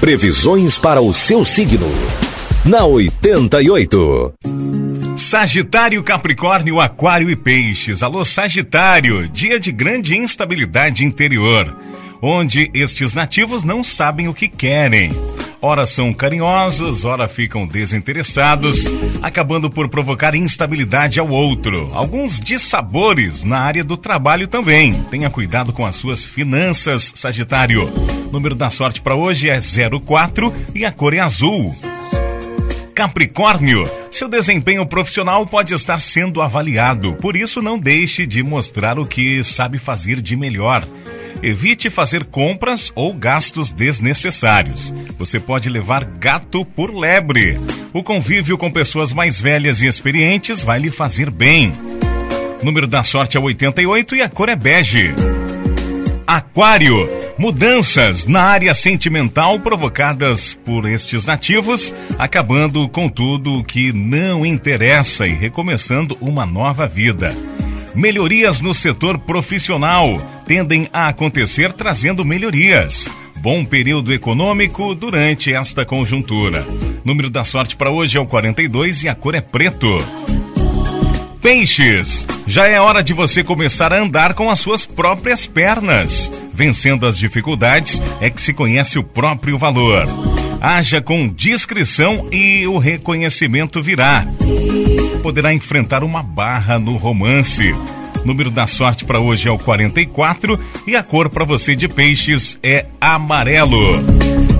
Previsões para o seu signo. Na 88. Sagitário, Capricórnio, Aquário e Peixes. Alô, Sagitário, dia de grande instabilidade interior, onde estes nativos não sabem o que querem. Ora são carinhosos, ora ficam desinteressados, acabando por provocar instabilidade ao outro. Alguns dissabores na área do trabalho também. Tenha cuidado com as suas finanças, Sagitário. Número da sorte para hoje é 04 e a cor é azul. Capricórnio, seu desempenho profissional pode estar sendo avaliado, por isso não deixe de mostrar o que sabe fazer de melhor. Evite fazer compras ou gastos desnecessários. Você pode levar gato por lebre. O convívio com pessoas mais velhas e experientes vai lhe fazer bem. número da sorte é 88 e a cor é bege. Aquário. Mudanças na área sentimental provocadas por estes nativos, acabando com tudo o que não interessa e recomeçando uma nova vida. Melhorias no setor profissional tendem a acontecer trazendo melhorias. Bom período econômico durante esta conjuntura. Número da sorte para hoje é o 42 e a cor é preto. Peixes, já é hora de você começar a andar com as suas próprias pernas. Vencendo as dificuldades é que se conhece o próprio valor. Haja com discrição e o reconhecimento virá poderá enfrentar uma barra no romance. Número da sorte para hoje é o 44 e a cor para você de peixes é amarelo.